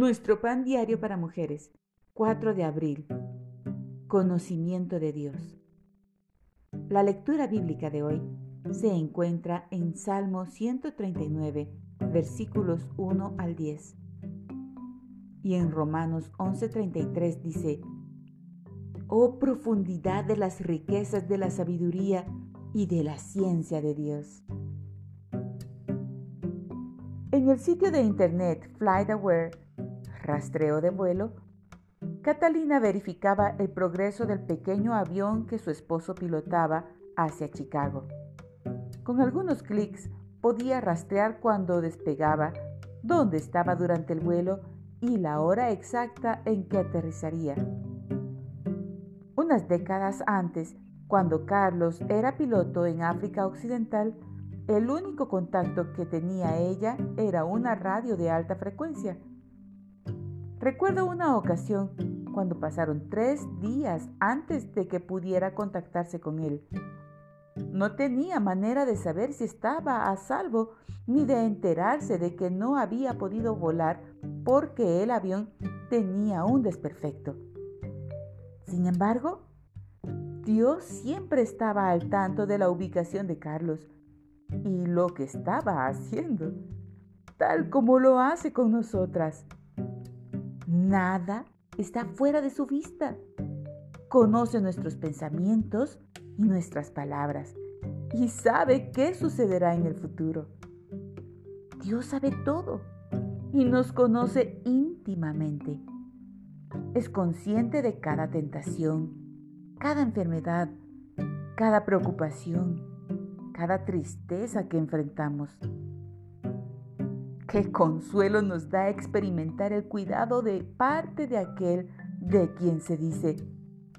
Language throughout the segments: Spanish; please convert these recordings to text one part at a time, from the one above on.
Nuestro pan diario para mujeres, 4 de abril. Conocimiento de Dios. La lectura bíblica de hoy se encuentra en Salmo 139, versículos 1 al 10. Y en Romanos 11:33 dice, Oh profundidad de las riquezas de la sabiduría y de la ciencia de Dios. En el sitio de internet FlightAware rastreo de vuelo, Catalina verificaba el progreso del pequeño avión que su esposo pilotaba hacia Chicago. Con algunos clics podía rastrear cuando despegaba, dónde estaba durante el vuelo y la hora exacta en que aterrizaría. Unas décadas antes, cuando Carlos era piloto en África Occidental, el único contacto que tenía ella era una radio de alta frecuencia Recuerdo una ocasión cuando pasaron tres días antes de que pudiera contactarse con él. No tenía manera de saber si estaba a salvo ni de enterarse de que no había podido volar porque el avión tenía un desperfecto. Sin embargo, Dios siempre estaba al tanto de la ubicación de Carlos y lo que estaba haciendo, tal como lo hace con nosotras. Nada está fuera de su vista. Conoce nuestros pensamientos y nuestras palabras y sabe qué sucederá en el futuro. Dios sabe todo y nos conoce íntimamente. Es consciente de cada tentación, cada enfermedad, cada preocupación, cada tristeza que enfrentamos. Qué consuelo nos da experimentar el cuidado de parte de aquel de quien se dice,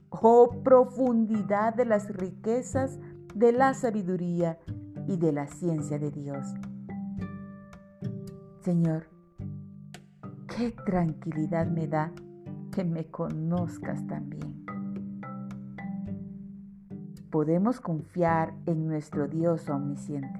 oh profundidad de las riquezas de la sabiduría y de la ciencia de Dios. Señor, qué tranquilidad me da que me conozcas también. Podemos confiar en nuestro Dios omnisciente